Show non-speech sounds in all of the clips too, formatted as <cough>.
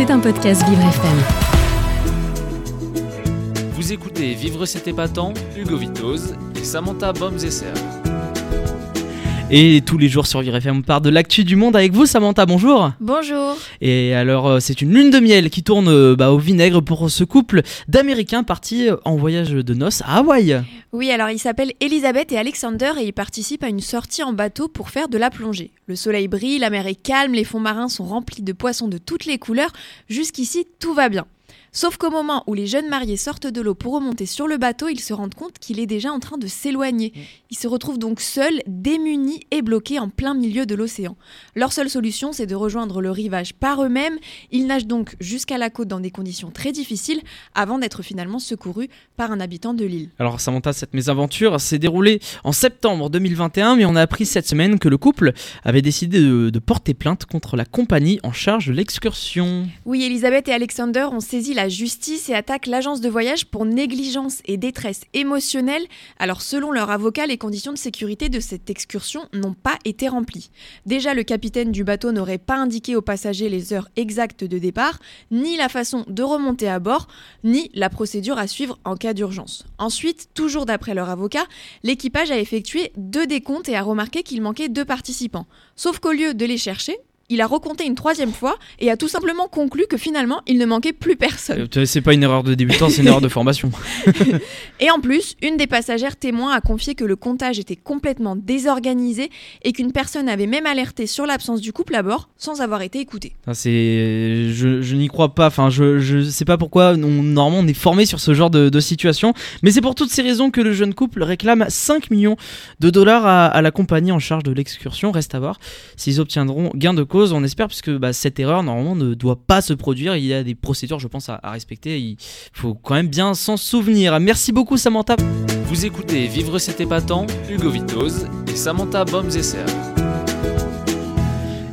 C'est un podcast Vivre FM. Vous écoutez Vivre cet épatant, Hugo Vitoz et Samantha Bomzesser. Et tous les jours sur Vivre FM, on part de l'actu du monde avec vous, Samantha. Bonjour. Bonjour. Et alors, euh, c'est une lune de miel qui tourne euh, bah, au vinaigre pour ce couple d'Américains partis euh, en voyage de noces à Hawaï. Oui, alors ils s'appellent Elisabeth et Alexander et ils participent à une sortie en bateau pour faire de la plongée. Le soleil brille, la mer est calme, les fonds marins sont remplis de poissons de toutes les couleurs. Jusqu'ici, tout va bien. Sauf qu'au moment où les jeunes mariés sortent de l'eau pour remonter sur le bateau, ils se rendent compte qu'il est déjà en train de s'éloigner. Ils se retrouvent donc seuls, démunis et bloqués en plein milieu de l'océan. Leur seule solution, c'est de rejoindre le rivage par eux-mêmes. Ils nagent donc jusqu'à la côte dans des conditions très difficiles avant d'être finalement secourus par un habitant de l'île. Alors Samantha, cette mésaventure s'est déroulée en septembre 2021, mais on a appris cette semaine que le couple avait décidé de, de porter plainte contre la compagnie en charge de l'excursion. Oui, Elisabeth et Alexander ont saisi la justice et attaquent l'agence de voyage pour négligence et détresse émotionnelle. Alors selon leur avocat, les conditions de sécurité de cette excursion n'ont pas été remplies. Déjà, le capitaine du bateau n'aurait pas indiqué aux passagers les heures exactes de départ, ni la façon de remonter à bord, ni la procédure à suivre en cas d'urgence. Ensuite, toujours d'après leur avocat, l'équipage a effectué deux décomptes et a remarqué qu'il manquait deux participants. Sauf qu'au lieu de les chercher, il a recompté une troisième fois et a tout simplement conclu que finalement il ne manquait plus personne. Euh, C'est pas une erreur de débutant, c'est une erreur de formation. <laughs> Et en plus, une des passagères témoins a confié que le comptage était complètement désorganisé et qu'une personne avait même alerté sur l'absence du couple à bord sans avoir été écoutée. C'est, je, je n'y crois pas. Enfin, je, je sais pas pourquoi. On, normalement, on est formé sur ce genre de, de situation, mais c'est pour toutes ces raisons que le jeune couple réclame 5 millions de dollars à, à la compagnie en charge de l'excursion. Reste à voir s'ils obtiendront gain de cause. On espère, puisque bah, cette erreur normalement ne doit pas se produire. Il y a des procédures, je pense, à, respecter. Il faut quand même bien s'en souvenir. Merci beaucoup, Samantha. Vous écoutez Vivre cet épatant, Hugo Vitoz et Samantha Bomzesser.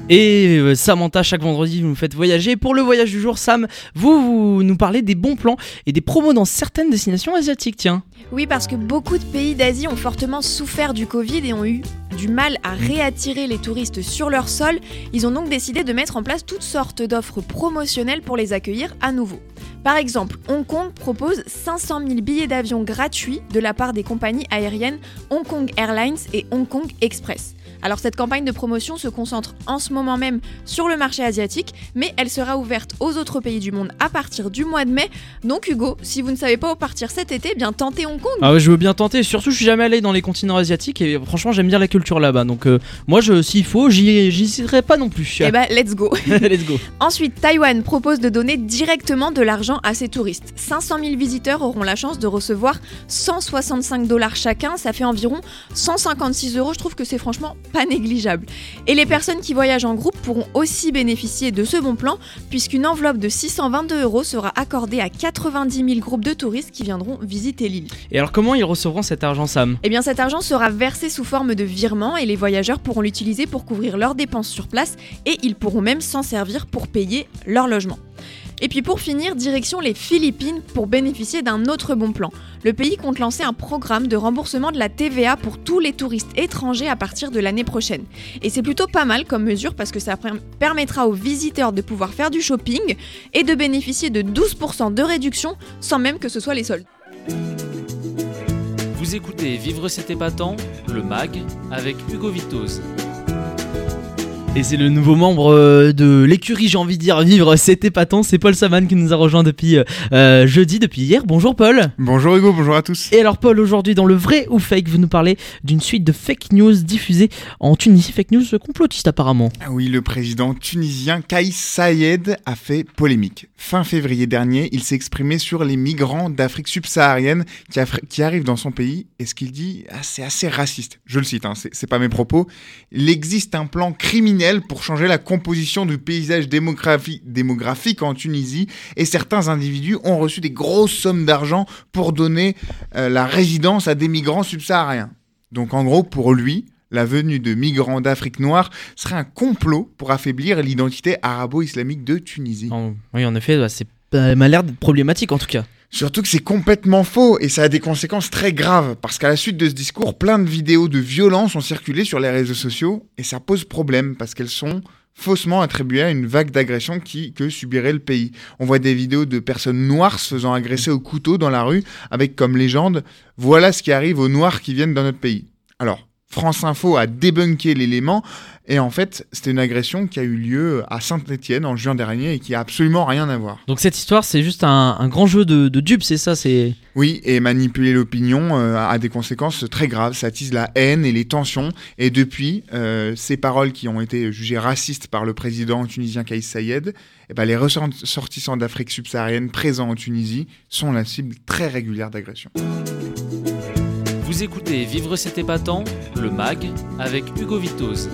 Et euh, Samantha, chaque vendredi, vous nous faites voyager. Pour le voyage du jour, Sam, vous, vous nous parlez des bons plans et des promos dans certaines destinations asiatiques. Tiens. Oui, parce que beaucoup de pays d'Asie ont fortement souffert du Covid et ont eu du mal à réattirer les touristes sur leur sol. Ils ont donc décidé de mettre en place toutes sortes d'offres promotionnelles pour les accueillir à nouveau. Par exemple, Hong Kong propose 500 000 billets d'avion gratuits de la part des compagnies aériennes Hong Kong Airlines et Hong Kong Express. Alors cette campagne de promotion se concentre en ce moment même sur le marché asiatique, mais elle sera ouverte aux autres pays du monde à partir du mois de mai. Donc Hugo, si vous ne savez pas où partir cet été, eh bien tentez Hong Kong. Ah ouais, je veux bien tenter. Surtout, je suis jamais allé dans les continents asiatiques et franchement, j'aime bien la culture là-bas. Donc, euh, moi, s'il faut, j'y hésiterai pas non plus. Eh ben let's go. <laughs> Let's go. <laughs> Ensuite, Taïwan propose de donner directement de l'argent à ses touristes. 500 000 visiteurs auront la chance de recevoir 165 dollars chacun, ça fait environ 156 euros. Je trouve que c'est franchement pas négligeable. Et les personnes qui voyagent en groupe pourront aussi bénéficier de ce bon plan, puisqu'une enveloppe de 622 euros sera accordée à 90 000 groupes de touristes qui viendront visiter l'île. Et alors, comment ils recevront cet argent, Sam? Eh bien cet argent sera versé sous forme de virement et les voyageurs pourront l'utiliser pour couvrir leurs dépenses sur place et ils pourront même s'en servir pour payer leur logement. Et puis pour finir, direction les Philippines pour bénéficier d'un autre bon plan. Le pays compte lancer un programme de remboursement de la TVA pour tous les touristes étrangers à partir de l'année prochaine. Et c'est plutôt pas mal comme mesure parce que ça per- permettra aux visiteurs de pouvoir faire du shopping et de bénéficier de 12% de réduction sans même que ce soit les soldes. Vous écoutez Vivre cet épatant, le MAG, avec Hugo Vitoz. Et c'est le nouveau membre euh, de l'écurie, j'ai envie de dire, vivre, c'est épatant. C'est Paul Saman qui nous a rejoint depuis euh, euh, jeudi, depuis hier. Bonjour Paul. Bonjour Hugo, bonjour à tous. Et alors Paul, aujourd'hui dans le vrai ou fake, vous nous parlez d'une suite de fake news diffusées en Tunisie, fake news complotistes apparemment. Ah Oui, le président tunisien Kais Saïed a fait polémique. Fin février dernier, il s'est exprimé sur les migrants d'Afrique subsaharienne qui, arrivent dans son pays et ce qu'il dit, ah, c'est assez raciste. Je le cite, hein, c'est pas mes propos. Il existe un plan criminel pour changer la composition du paysage démographi- démographique en Tunisie et certains individus ont reçu des grosses sommes d'argent pour donner euh, la résidence à des migrants subsahariens. Donc en gros, pour lui, la venue de migrants d'Afrique noire serait un complot pour affaiblir l'identité arabo-islamique de Tunisie. Oui, en effet, bah, c'est ça m'a l'air problématique en tout cas. Surtout que c'est complètement faux et ça a des conséquences très graves parce qu'à la suite de ce discours, plein de vidéos de violence ont circulé sur les réseaux sociaux et ça pose problème parce qu'elles sont faussement attribué à une vague d'agression qui que subirait le pays. On voit des vidéos de personnes noires se faisant agresser au couteau dans la rue avec comme légende voilà ce qui arrive aux noirs qui viennent dans notre pays. Alors, France Info a débunké l'élément et en fait, c'était une agression qui a eu lieu à Saint-Étienne en juin dernier et qui a absolument rien à voir. Donc cette histoire, c'est juste un, un grand jeu de, de dupes, c'est ça c'est... Oui, et manipuler l'opinion euh, a des conséquences très graves. Ça attise la haine et les tensions. Et depuis, euh, ces paroles qui ont été jugées racistes par le président tunisien Kais Sayed, eh ben, les ressortissants d'Afrique subsaharienne présents en Tunisie sont la cible très régulière d'agressions. Vous écoutez Vivre cet épatant, le MAG, avec Hugo Vitoz.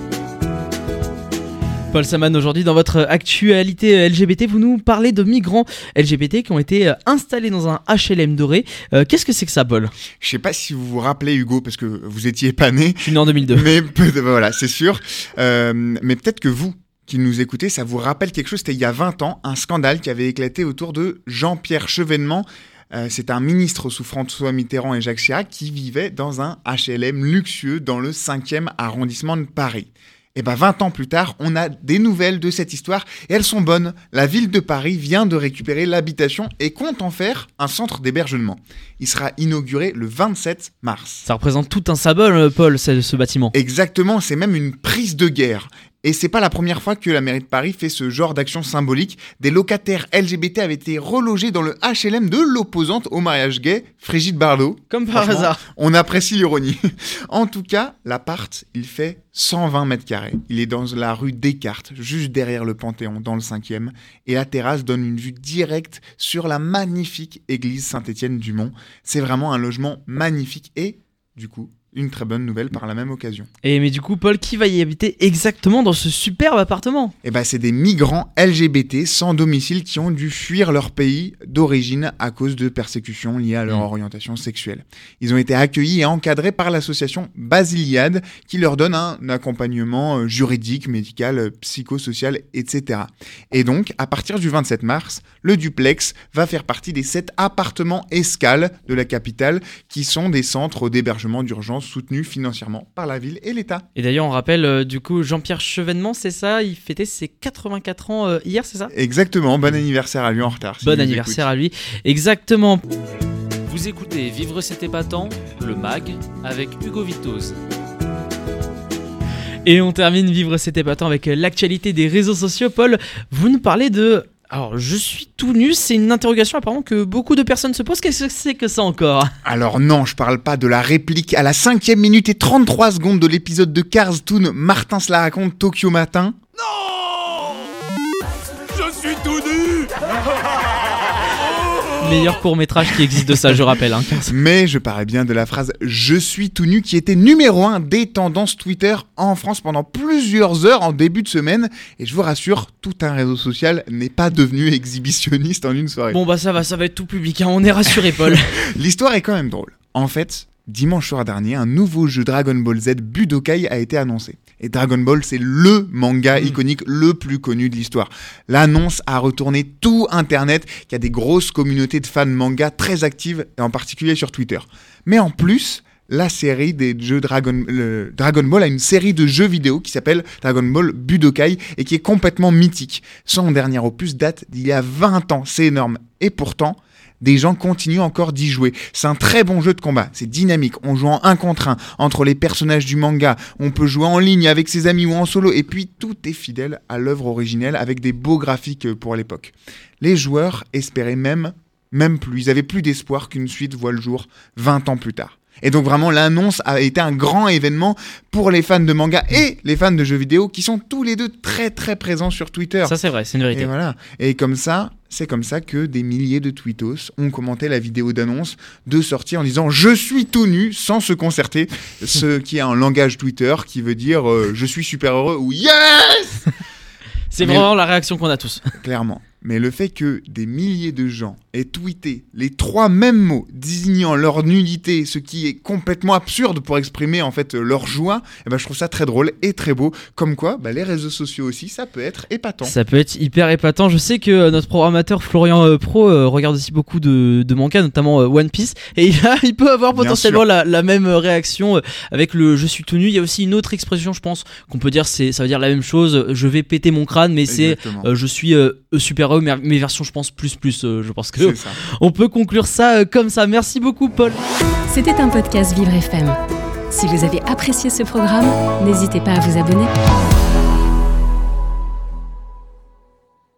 Paul Saman, aujourd'hui dans votre actualité LGBT, vous nous parlez de migrants LGBT qui ont été euh, installés dans un HLM doré. Euh, Qu'est-ce que c'est que ça, Paul? Je sais pas si vous vous rappelez, Hugo, parce que vous étiez pas né. Je suis né en 2002. Mais voilà, c'est sûr. Euh, mais peut-être que vous, qui nous écoutez, ça vous rappelle quelque chose. C'était il y a 20 ans, un scandale qui avait éclaté autour de Jean-Pierre Chevènement. Euh, c'est un ministre sous François Mitterrand et Jacques Chirac qui vivait dans un HLM luxueux dans le 5e arrondissement de Paris. Et ben 20 ans plus tard, on a des nouvelles de cette histoire et elles sont bonnes. La ville de Paris vient de récupérer l'habitation et compte en faire un centre d'hébergement. Il sera inauguré le 27 mars. Ça représente tout un symbole, euh, Paul, ce, ce bâtiment. Exactement, c'est même une prise de guerre. Et c'est pas la première fois que la mairie de Paris fait ce genre d'action symbolique. Des locataires LGBT avaient été relogés dans le HLM de l'opposante au mariage gay, Frigide Bardot. Comme par hasard. On apprécie l'ironie. <laughs> en tout cas, l'appart, il fait 120 mètres carrés. Il est dans la rue Descartes, juste derrière le Panthéon, dans le 5e. Et la terrasse donne une vue directe sur la magnifique église Saint-Étienne-du-Mont. C'est vraiment un logement magnifique et, du coup, une très bonne nouvelle par la même occasion. Et mais du coup, Paul, qui va y habiter exactement dans ce superbe appartement? Eh ben, c'est des migrants LGBT sans domicile qui ont dû fuir leur pays d'origine à cause de persécutions liées à leur Mm. orientation sexuelle. Ils ont été accueillis et encadrés par l'association Basiliade qui leur donne un accompagnement euh, juridique, médical, euh, psychosocial, etc. Et donc, à partir du 27 mars, le duplex va faire partie des sept appartements escales de la capitale qui sont des centres d'hébergement d'urgence soutenus financièrement par la ville et l'État. Et d'ailleurs, on rappelle euh, du coup Jean-Pierre Chevènement, c'est ça? Il fêtait ses 84 ans euh, hier, c'est ça? Exactement, bon anniversaire à lui en retard. Bon anniversaire à lui. Exactement. Vous écoutez Vivre cet épatant, le MAG, avec Hugo Vitoz. Et on termine Vivre cet épatant avec l'actualité des réseaux sociaux. Paul, vous nous parlez de... Alors, je suis tout nu, c'est une interrogation apparemment que beaucoup de personnes se posent. Qu'est-ce que c'est que ça encore? Alors non, je parle pas de la réplique à la cinquième minute et 33 secondes de l'épisode de Cars Toon. Martin se la raconte Tokyo Matin. <laughs> Meilleur court métrage qui existe de ça, je rappelle. Hein, <laughs> Mais je parlais bien de la phrase Je suis tout nu qui était numéro 1 des tendances Twitter en France pendant plusieurs heures en début de semaine. Et je vous rassure, tout un réseau social n'est pas devenu exhibitionniste en une soirée. Bon bah ça va, ça va être tout public, hein, on est rassuré Paul. <laughs> L'histoire est quand même drôle. En fait, dimanche soir dernier, un nouveau jeu Dragon Ball Z Budokai a été annoncé. Et Dragon Ball, c'est le manga Mm. iconique le plus connu de l'histoire. L'annonce a retourné tout Internet, qui a des grosses communautés de fans manga très actives, et en particulier sur Twitter. Mais en plus, la série des jeux Dragon, le- Dragon Ball a une série de jeux vidéo qui s'appelle Dragon Ball Budokai et qui est complètement mythique. Son dernier opus date d'il y a 20 ans, c'est énorme. Et pourtant, des gens continuent encore d'y jouer. C'est un très bon jeu de combat, c'est dynamique, on joue en un contre un entre les personnages du manga, on peut jouer en ligne avec ses amis ou en solo, et puis tout est fidèle à l'œuvre originelle avec des beaux graphiques euh, pour l'époque. Les joueurs espéraient même, même plus, ils avaient plus d'espoir qu'une suite voit le jour 20 ans plus tard. Et donc vraiment l'annonce a été un grand événement pour les fans de manga et les fans de jeux vidéo qui sont tous les deux très très présents sur Twitter. Ça c'est vrai, c'est une Et vérité. voilà. Et comme ça, c'est comme ça que des milliers de tweetos ont commenté la vidéo d'annonce de sortie en disant je suis tout nu sans se concerter, <laughs> ce qui est un langage Twitter qui veut dire euh, je suis super heureux ou yes C'est vraiment la réaction qu'on a tous. clairement. Mais le fait que des milliers de gens aient tweeté les trois mêmes mots désignant leur nudité, ce qui est complètement absurde pour exprimer en fait leur joie, eh ben, je trouve ça très drôle et très beau. Comme quoi, bah, les réseaux sociaux aussi, ça peut être épatant. Ça peut être hyper épatant. Je sais que euh, notre programmateur Florian euh, Pro euh, regarde aussi beaucoup de, de mangas, notamment euh, One Piece, et il, a- <laughs> il peut avoir potentiellement la, la même réaction avec le je suis tout nu. Il y a aussi une autre expression, je pense, qu'on peut dire, c'est ça veut dire la même chose. Je vais péter mon crâne, mais c'est je suis super héros, mais mes versions, je pense plus plus. euh, je pense que C'est ça. on peut conclure ça euh, comme ça. Merci beaucoup, Paul. C'était un podcast Vivre FM. Si vous avez apprécié ce programme, n'hésitez pas à vous abonner.